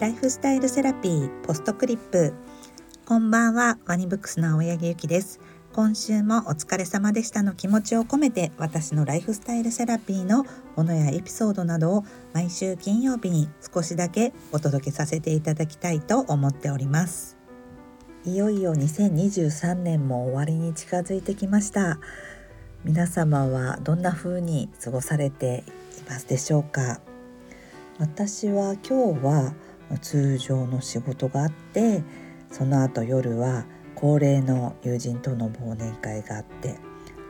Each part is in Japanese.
ライフスタイルセラピーポストクリップ。こんばんはワニブックスの青柳ゆきです。今週もお疲れ様でしたの気持ちを込めて私のライフスタイルセラピーのものやエピソードなどを毎週金曜日に少しだけお届けさせていただきたいと思っております。いよいよ2023年も終わりに近づいてきました。皆様はどんな風に過ごされていますでしょうか？私は今日は通常の仕事があってその後夜は恒例の友人との忘年会があって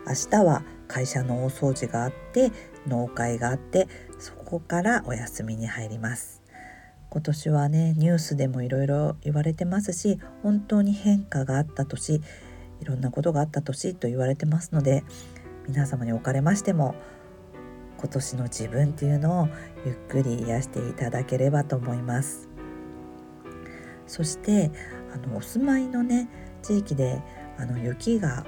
明日は会社の大掃除があって納会があってそこからお休みに入ります。今年はねニュースでもいろいろ言われてますし本当に変化があった年いろんなことがあった年と言われてますので皆様におかれましても今年の自分っていうのをゆっくり癒していただければと思いますそしてあのお住まいのね地域であの雪が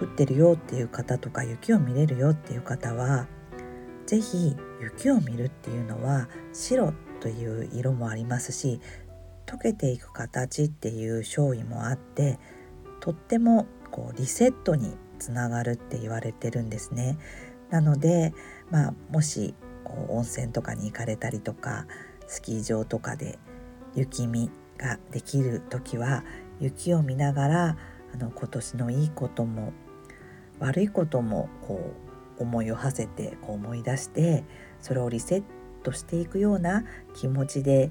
降ってるよっていう方とか雪を見れるよっていう方は是非雪を見るっていうのは白という色もありますし溶けていく形っていう勝意もあってとってもこうリセットにつながるって言われてるんですね。なので、まあ、もし温泉とかに行かれたりとかスキー場とかで雪見ができる時は雪を見ながらあの今年のいいことも悪いこともこう思いを馳せてこう思い出してそれをリセットしていくような気持ちで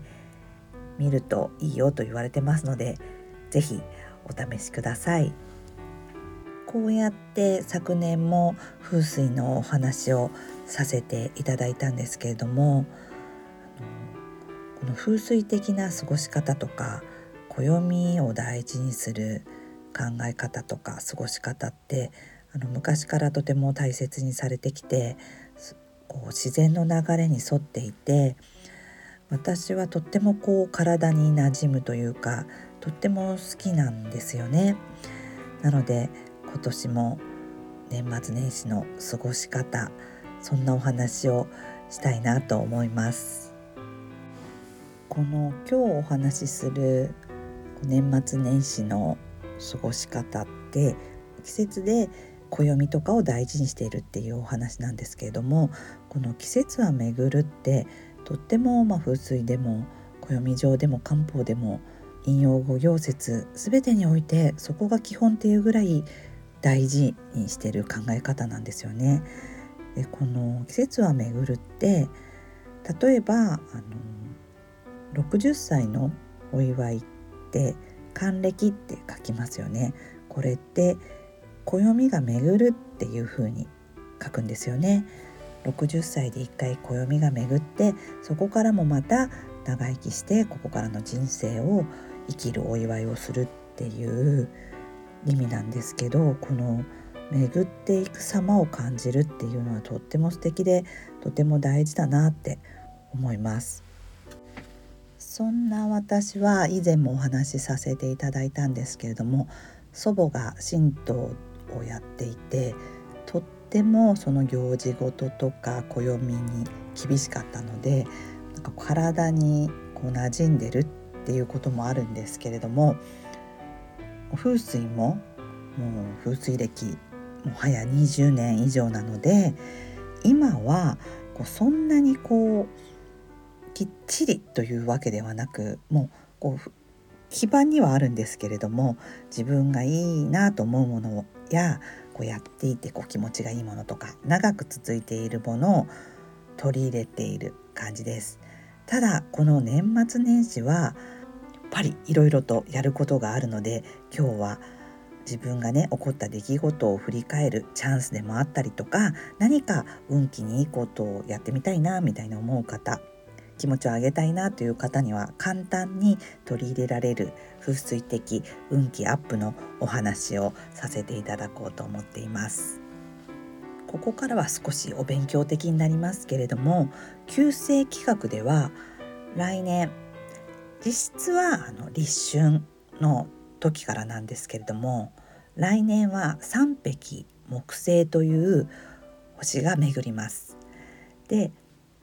見るといいよと言われてますので是非お試しください。こうやって昨年も風水のお話をさせていただいたんですけれどもこの風水的な過ごし方とか暦を大事にする考え方とか過ごし方ってあの昔からとても大切にされてきてこう自然の流れに沿っていて私はとってもこう体に馴染むというかとっても好きなんですよね。なので今年も年末年始の過ごし方そんなお話をしたいなと思います。この今日お話しする年末年始の過ごし方って季節で暦とかを大事にしているっていうお話なんですけれどもこの季節は巡るってとってもま風水でも暦上でも漢方でも引用語行説全てにおいてそこが基本っていうぐらい大事にしてる考え方なんですよね。でこの季節は巡るって例えばあの60歳のお祝いって還暦って書きますよね。これって暦が巡るっていう風に書くんですよね。60歳で一回暦が巡ってそこからもまた長生きしてここからの人生を生きるお祝いをするっていう意味なんですけどこの巡っていく様を感じるっていうのはとっても素敵でとても大事だなって思います。そんな私は以前もお話しさせていただいたんですけれども祖母が神道をやっていてとってもその行事事とか暦に厳しかったのでなんか体にこう馴染んでるっていうこともあるんですけれども風水ももう風水歴もはや20年以上なので今はこうそんなにこうきっちりというわけではなくもうこう基盤にはあるんですけれども自分がいいなと思うものやこうやっていてこう気持ちがいいものとか長く続いているものを取り入れている感じです。ただこの年末年始はぱりいろいろとやることがあるので今日は自分がね起こった出来事を振り返るチャンスでもあったりとか何か運気にいいことをやってみたいなみたいな思う方気持ちを上げたいなという方には簡単に取り入れられる風水的運気アップのお話をさせていただこうと思っています。ここからは少しお勉強的になりますけれども旧世企画では来年実質はあの立春の時からなんですけれども来年は三匹木星という星が巡ります。で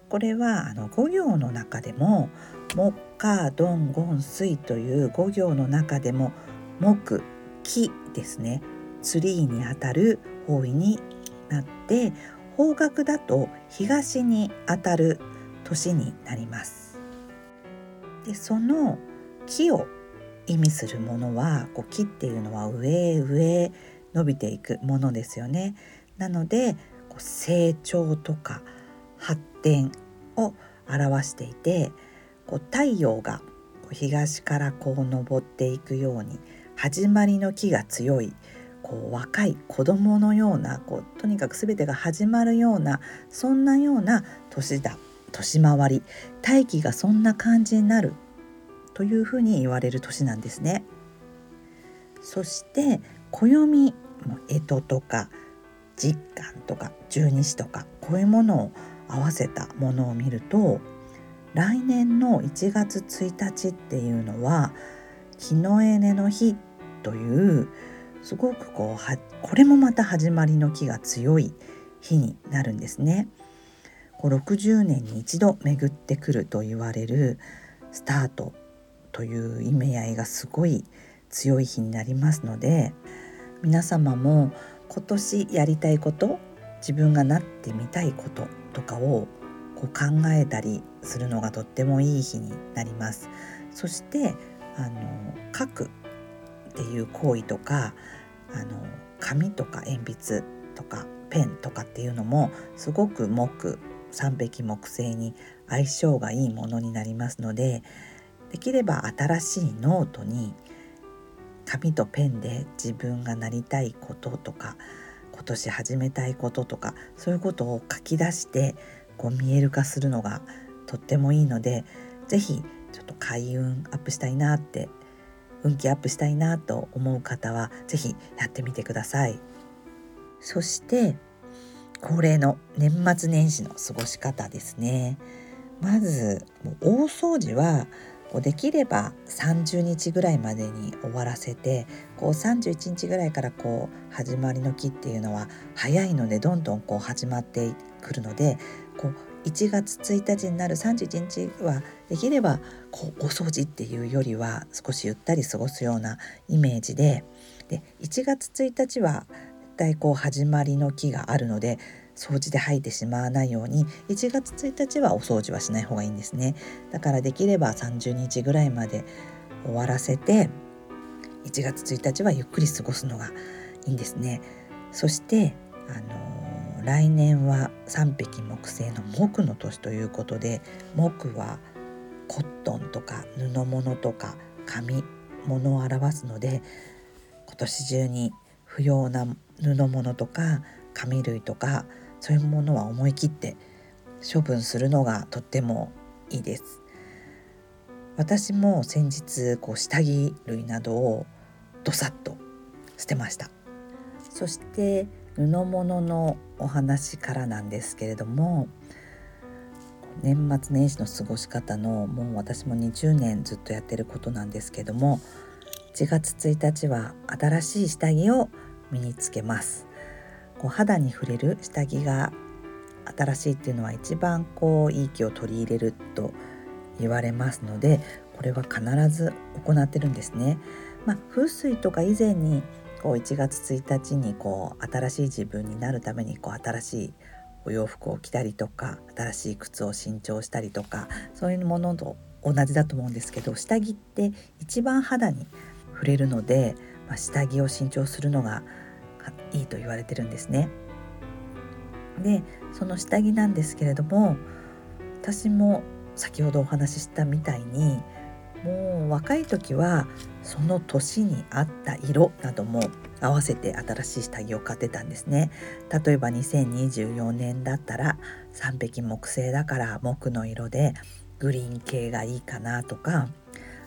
これはあの5行の中でも木火ドンゴン水という5行の中でも木木ですねツリーにあたる方位になって方角だと東にあたる年になりますでその木を意味するものはこう木っていうのは上へ上へ伸びていくものですよね。なのでこう成長とか発展を表していてこう太陽が東からこう昇っていくように始まりの木が強いこう若い子供のようなこうとにかく全てが始まるようなそんなような年だ年回り大気がそんな感じになるというふうに言われる年なんですね。そして暦干支とか実感とか十二支とかこういうものを合わせたものを見ると来年の1月1日っていうのは木のエネの日というすごくこうこれもまた始まりの木が強い日になるんですね。こう60年に一度巡ってくると言われるスタートという意味合いがすごい強い日になりますので皆様も今年やりたいこと自分がなってみたいこととかをこう考えたりするのがとってもいい日になります。そしてあの書くっていう行為とかあの紙とか鉛筆とかペンとかっていうのもすごく木三碧木星に相性がいいものになりますのでできれば新しいノートに紙とペンで自分がなりたいこととか今年始めたいこととかそういうことを書き出してこう見える化するのがとってもいいので是非ちょっと開運アップしたいなって運気アップしたいなと思う方は是非やってみてください。そして恒例の年末年始の過ごし方ですね。まず大掃除はできれば30日ぐらいまでに終わらせてこう31日ぐらいからこう始まりの木っていうのは早いのでどんどんこう始まってくるのでこう1月1日になる31日はできればこうお掃除っていうよりは少しゆったり過ごすようなイメージでで1月1日は絶対こう始まりの木があるので掃除で吐いてしまわないように1月1日はお掃除はしない方がいいんですね。だからできれば30日ぐらいまで終わらせて1月1日はゆっくり過ごすのがいいんですね。そしてあのー、来年は3匹木星の木の年ということで木はコットンとか布物とか紙物を表すので今年中に不要な布物とか紙類とかそういうものは思い切って処分するのがとってもいいです。私も先日こう下着類などをどさっと捨てました。そして布物のお話からなんですけれども年末年始の過ごし方のもう私も20年ずっとやってることなんですけども1月1日は新しい下着を身につけますこう肌に触れる下着が新しいっていうのは一番こういい気を取り入れると言われますのでこれは必ず行ってるんですね。まあ、風水とか以前にこう1月1日にこう新しい自分になるためにこう新しいお洋服を着たりとか新しい靴を新調したりとかそういうものと同じだと思うんですけど下着って一番肌に触れるので、まあ、下着を新調するのがいいと言われてるんですね。でその下着なんですけれども私も先ほどお話ししたみたいにもう若い時はその年に合った色なども合わせて新しい下着を買ってたんですね例えば2024年だったら3匹木星だから木の色でグリーン系がいいかなとか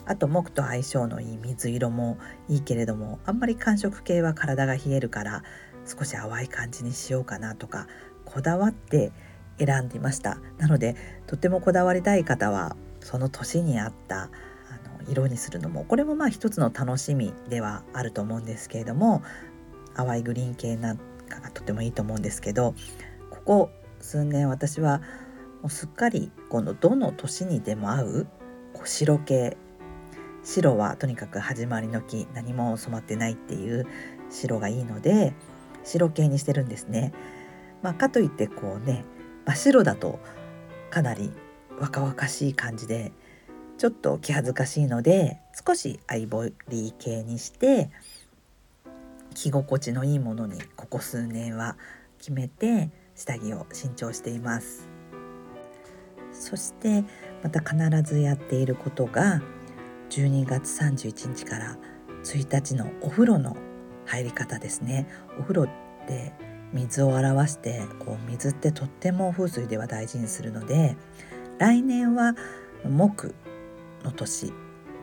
あと木と相性のいい水色もいいけれどもあんまり寒色系は体が冷えるから少し淡い感じにしようかなとかこだわって選んでいました。なのでとてもこだわりたい方はその年に合ったあの色にするのもこれもまあ一つの楽しみではあると思うんですけれども淡いグリーン系なんかがとてもいいと思うんですけどここ数年私はもうすっかりこのどの年にでも合うこう白系白はとにかく始まりの木何も染まってないっていう白がいいので白系にしてるんですね。まあ、かといってこうね真っ白だとかなり若々しい感じでちょっと気恥ずかしいので少しアイボリー系にして着心地のいいものにここ数年は決めて下着を新調していますそしてまた必ずやっていることが12月31日から1日のお風呂の入り方ですねお風呂って水を表してこう水ってとっても風水では大事にするので来年は木の年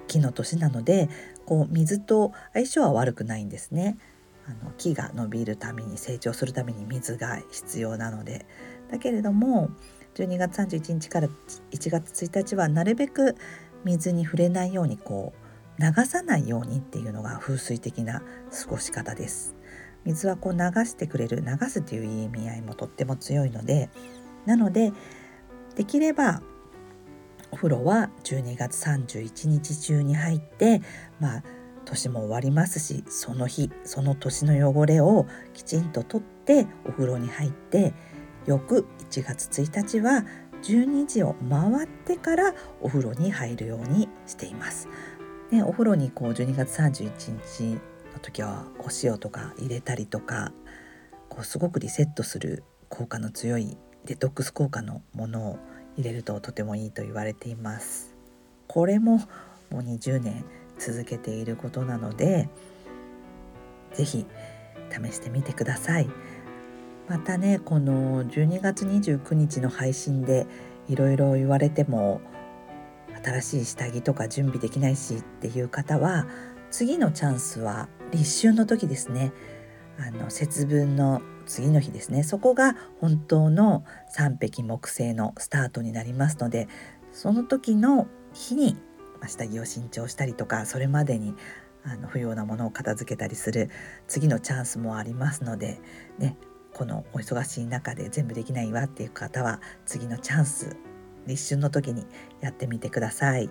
木の年なのでこう水と相性は悪くないんですね。あの木が伸びるために成長するために水が必要なのでだけれども12月31日から1月1日はなるべく水に触れないようにこう流さないようにっていうのが風水的な過ごし方です。水はこう流してくれる流すという意味合いもとっても強いのでなのでできればお風呂は12月31日中に入ってまあ年も終わりますしその日その年の汚れをきちんと取ってお風呂に入って翌1月1日は12時を回ってからお風呂に入るようにしています。ね、お風呂にこう12月31日の時はお塩とか入れたりとかこうすごくリセットする効果の強いデトックス効果のものを入れるととてもいいと言われていますこれももう20年続けていることなので是非試してみてくださいまたねこの12月29日の配信でいろいろ言われても新しい下着とか準備できないしっていう方は次のチャンスは立春の時ですね。あの節分の次の日ですね。そこが本当の三匹木星のスタートになりますのでその時の日に下着を新調したりとかそれまでにあの不要なものを片付けたりする次のチャンスもありますので、ね、このお忙しい中で全部できないわっていう方は次のチャンス立春の時にやってみてください。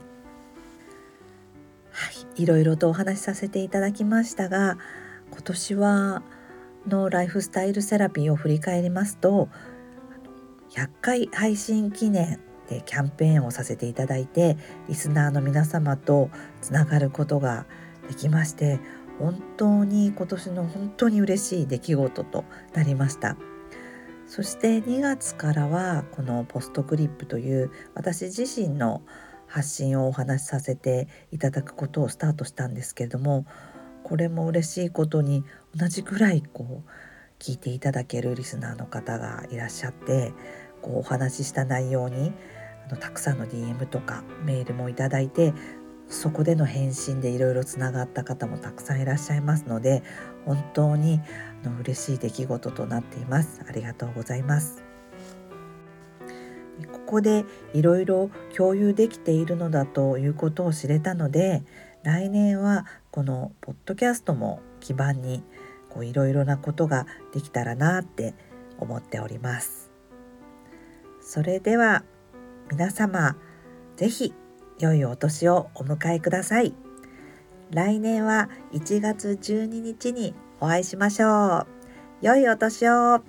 はい、いろいろとお話しさせていただきましたが今年はのライフスタイルセラピーを振り返りますと100回配信記念でキャンペーンをさせていただいてリスナーの皆様とつながることができまして本当に今年の本当に嬉しい出来事となりました。そして2月からはこのポストクリップという私自身の発信をお話しさせていただくことをスタートしたんですけれどもこれも嬉しいことに同じぐらいこう聞いていただけるリスナーの方がいらっしゃってこうお話しした内容にあのたくさんの DM とかメールもいただいてそこでの返信でいろいろつながった方もたくさんいらっしゃいますので本当にあの嬉しい出来事となっていますありがとうございますここでいろいろ共有できているのだということを知れたので来年はこのポッドキャストも基盤にいろいろなことができたらなって思っております。それでは皆様是非良いお年をお迎えください。来年は1月12日にお会いしましょう。良いお年を